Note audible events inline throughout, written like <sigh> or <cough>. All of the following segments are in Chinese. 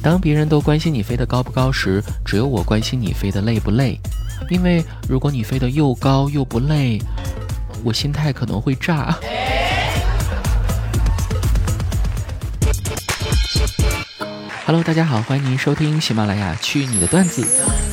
当别人都关心你飞得高不高时，只有我关心你飞得累不累。因为如果你飞得又高又不累，我心态可能会炸。Hello，大家好，欢迎您收听喜马拉雅去你的段子。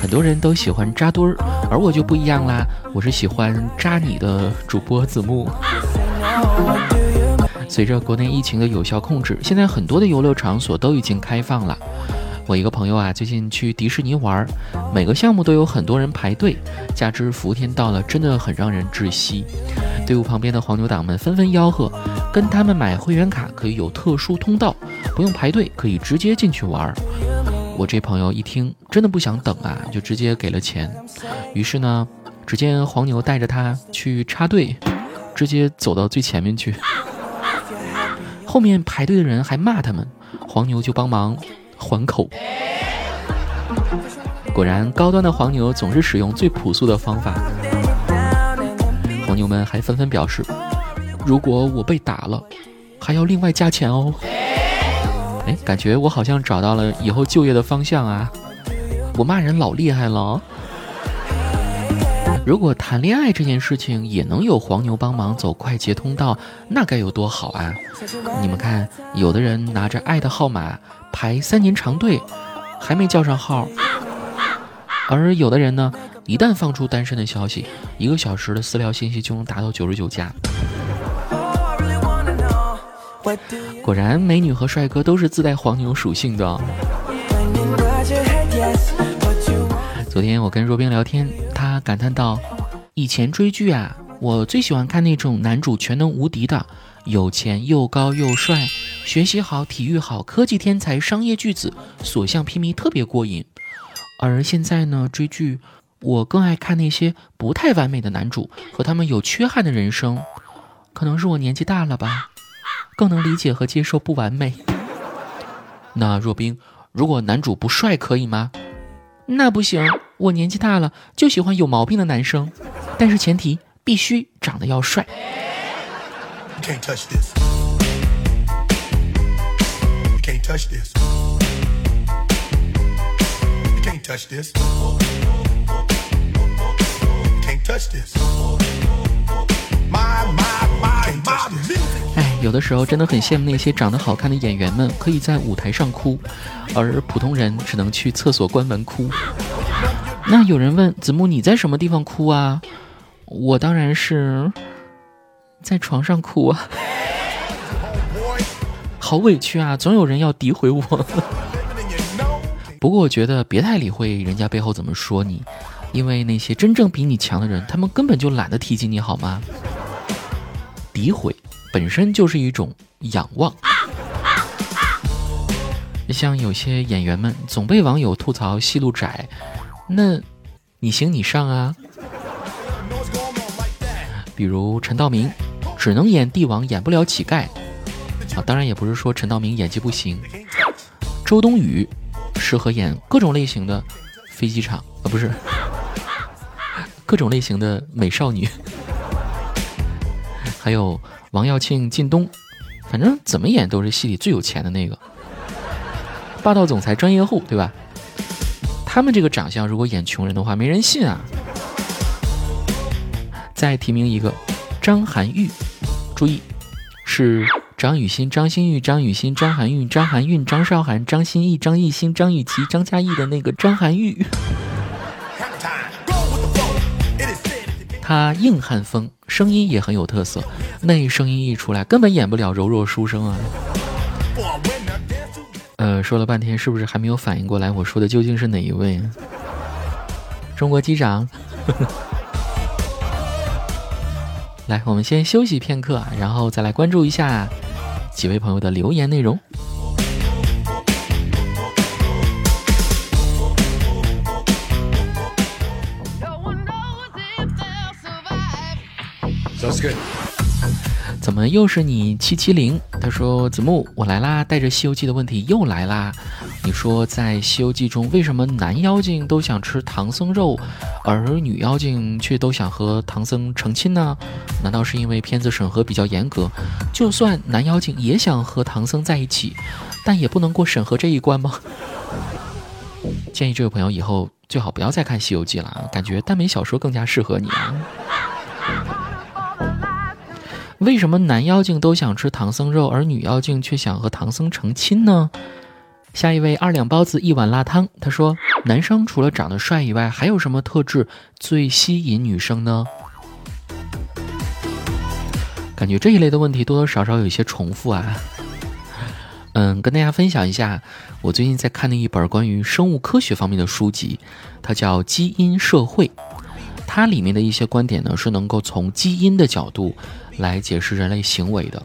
很多人都喜欢扎堆儿，而我就不一样啦，我是喜欢扎你的主播子木。随着国内疫情的有效控制，现在很多的游乐场所都已经开放了。我一个朋友啊，最近去迪士尼玩，每个项目都有很多人排队，加之伏天到了，真的很让人窒息。队伍旁边的黄牛党们纷纷吆喝，跟他们买会员卡可以有特殊通道，不用排队，可以直接进去玩。我这朋友一听，真的不想等啊，就直接给了钱。于是呢，只见黄牛带着他去插队，直接走到最前面去。后面排队的人还骂他们，黄牛就帮忙。还口，果然高端的黄牛总是使用最朴素的方法。黄牛们还纷纷表示，如果我被打了，还要另外加钱哦。哎，感觉我好像找到了以后就业的方向啊！我骂人老厉害了。如果谈恋爱这件事情也能有黄牛帮忙走快捷通道，那该有多好啊！你们看，有的人拿着爱的号码排三年长队，还没叫上号；而有的人呢，一旦放出单身的消息，一个小时的私聊信息就能达到九十九加。果然，美女和帅哥都是自带黄牛属性的。昨天我跟若冰聊天，他感叹道：“以前追剧啊，我最喜欢看那种男主全能无敌的，有钱又高又帅，学习好，体育好，科技天才，商业巨子，所向披靡，特别过瘾。而现在呢，追剧，我更爱看那些不太完美的男主和他们有缺憾的人生。可能是我年纪大了吧，更能理解和接受不完美。那若冰，如果男主不帅可以吗？”那不行，我年纪大了，就喜欢有毛病的男生，但是前提必须长得要帅。哎有的时候真的很羡慕那些长得好看的演员们，可以在舞台上哭，而普通人只能去厕所关门哭。那有人问子木，你在什么地方哭啊？我当然是在床上哭啊，<laughs> 好委屈啊！总有人要诋毁我。不过我觉得别太理会人家背后怎么说你，因为那些真正比你强的人，他们根本就懒得提及你好吗？诋毁。本身就是一种仰望，像有些演员们总被网友吐槽戏路窄，那你行你上啊！比如陈道明，只能演帝王，演不了乞丐啊。当然也不是说陈道明演技不行。周冬雨适合演各种类型的飞机场啊，不是 <laughs> 各种类型的美少女。还有王耀庆、靳东，反正怎么演都是戏里最有钱的那个，霸道总裁、专业户，对吧？他们这个长相，如果演穷人的话，没人信啊。再提名一个张含韵，注意，是张雨欣、张馨予、张雨欣、张含韵、张含韵、张韶涵、张歆艺、张艺兴、张雨绮、张嘉译的那个张含韵。他硬汉风，声音也很有特色。那声音一出来，根本演不了柔弱书生啊。呃，说了半天，是不是还没有反应过来？我说的究竟是哪一位？中国机长。<laughs> 来，我们先休息片刻，然后再来关注一下几位朋友的留言内容。怎么又是你七七零？他说子木，我来啦，带着《西游记》的问题又来啦。你说在《西游记》中，为什么男妖精都想吃唐僧肉，而女妖精却都想和唐僧成亲呢？难道是因为片子审核比较严格？就算男妖精也想和唐僧在一起，但也不能过审核这一关吗？<laughs> 建议这位朋友以后最好不要再看《西游记》了，感觉耽美小说更加适合你啊。为什么男妖精都想吃唐僧肉，而女妖精却想和唐僧成亲呢？下一位二两包子一碗辣汤，他说：男生除了长得帅以外，还有什么特质最吸引女生呢？感觉这一类的问题多多少少有一些重复啊。<laughs> 嗯，跟大家分享一下，我最近在看的一本关于生物科学方面的书籍，它叫《基因社会》。它里面的一些观点呢，是能够从基因的角度来解释人类行为的。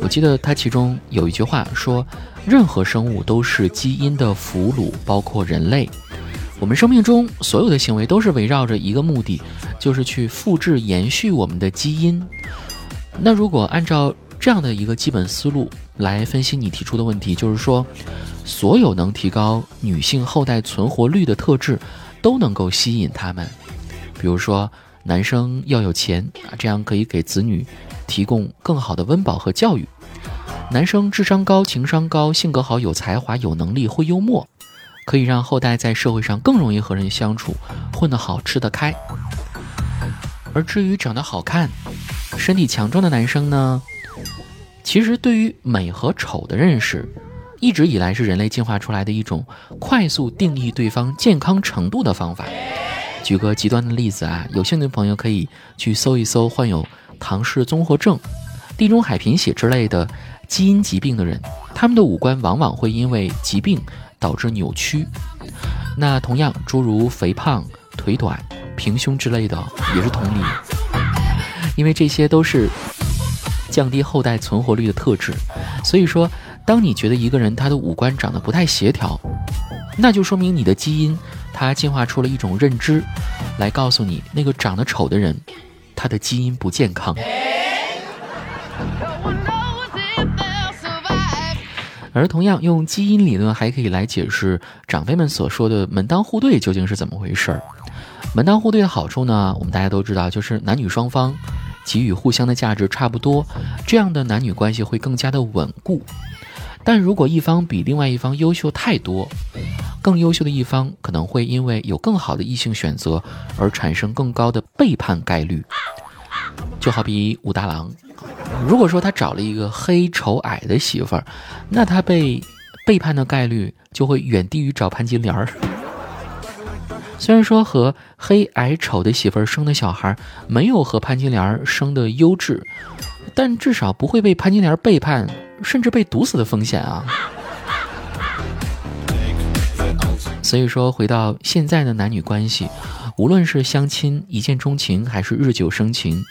我记得它其中有一句话说：“任何生物都是基因的俘虏，包括人类。我们生命中所有的行为都是围绕着一个目的，就是去复制、延续我们的基因。”那如果按照这样的一个基本思路来分析你提出的问题，就是说，所有能提高女性后代存活率的特质都能够吸引他们。比如说，男生要有钱啊，这样可以给子女提供更好的温饱和教育；男生智商高、情商高、性格好、有才华、有能力、会幽默，可以让后代在社会上更容易和人相处，混得好、吃得开。而至于长得好看、身体强壮的男生呢，其实对于美和丑的认识，一直以来是人类进化出来的一种快速定义对方健康程度的方法。举个极端的例子啊，有兴趣的朋友可以去搜一搜患有唐氏综合症、地中海贫血之类的基因疾病的人，他们的五官往往会因为疾病导致扭曲。那同样，诸如肥胖、腿短、平胸之类的也是同理，因为这些都是降低后代存活率的特质。所以说，当你觉得一个人他的五官长得不太协调，那就说明你的基因。它进化出了一种认知，来告诉你那个长得丑的人，他的基因不健康。而同样用基因理论还可以来解释长辈们所说的门当户对究竟是怎么回事儿。门当户对的好处呢，我们大家都知道，就是男女双方给予互相的价值差不多，这样的男女关系会更加的稳固。但如果一方比另外一方优秀太多，更优秀的一方可能会因为有更好的异性选择而产生更高的背叛概率。就好比武大郎，如果说他找了一个黑丑矮的媳妇儿，那他被背叛的概率就会远低于找潘金莲儿。<laughs> 虽然说和黑矮丑的媳妇儿生的小孩没有和潘金莲儿生的优质，但至少不会被潘金莲背叛，甚至被毒死的风险啊。所以说，回到现在的男女关系，无论是相亲、一见钟情，还是日久生情，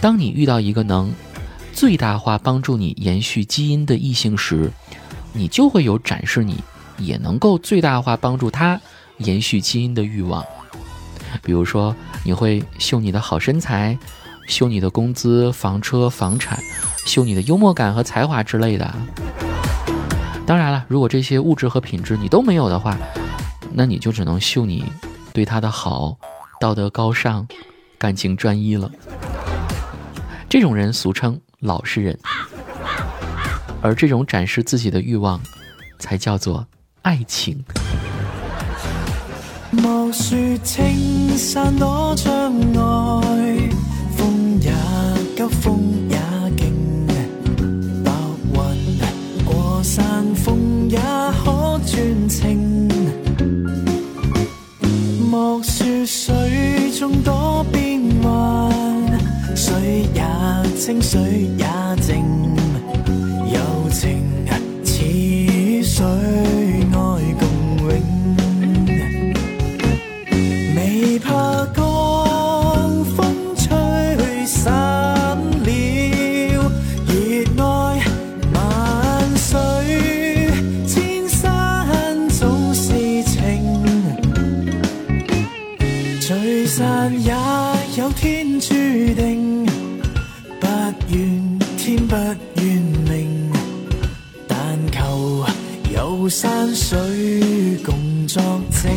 当你遇到一个能最大化帮助你延续基因的异性时，你就会有展示你也能够最大化帮助他延续基因的欲望。比如说，你会秀你的好身材，秀你的工资、房车、房产，秀你的幽默感和才华之类的。当然了，如果这些物质和品质你都没有的话，那你就只能秀你对他的好、道德高尚、感情专一了。这种人俗称老实人，而这种展示自己的欲望，才叫做爱情。清水也静，柔情似水，爱共永。未怕江风吹散了，热爱万水千山总是情，聚散也有天注定。不愿明但求有山水共作证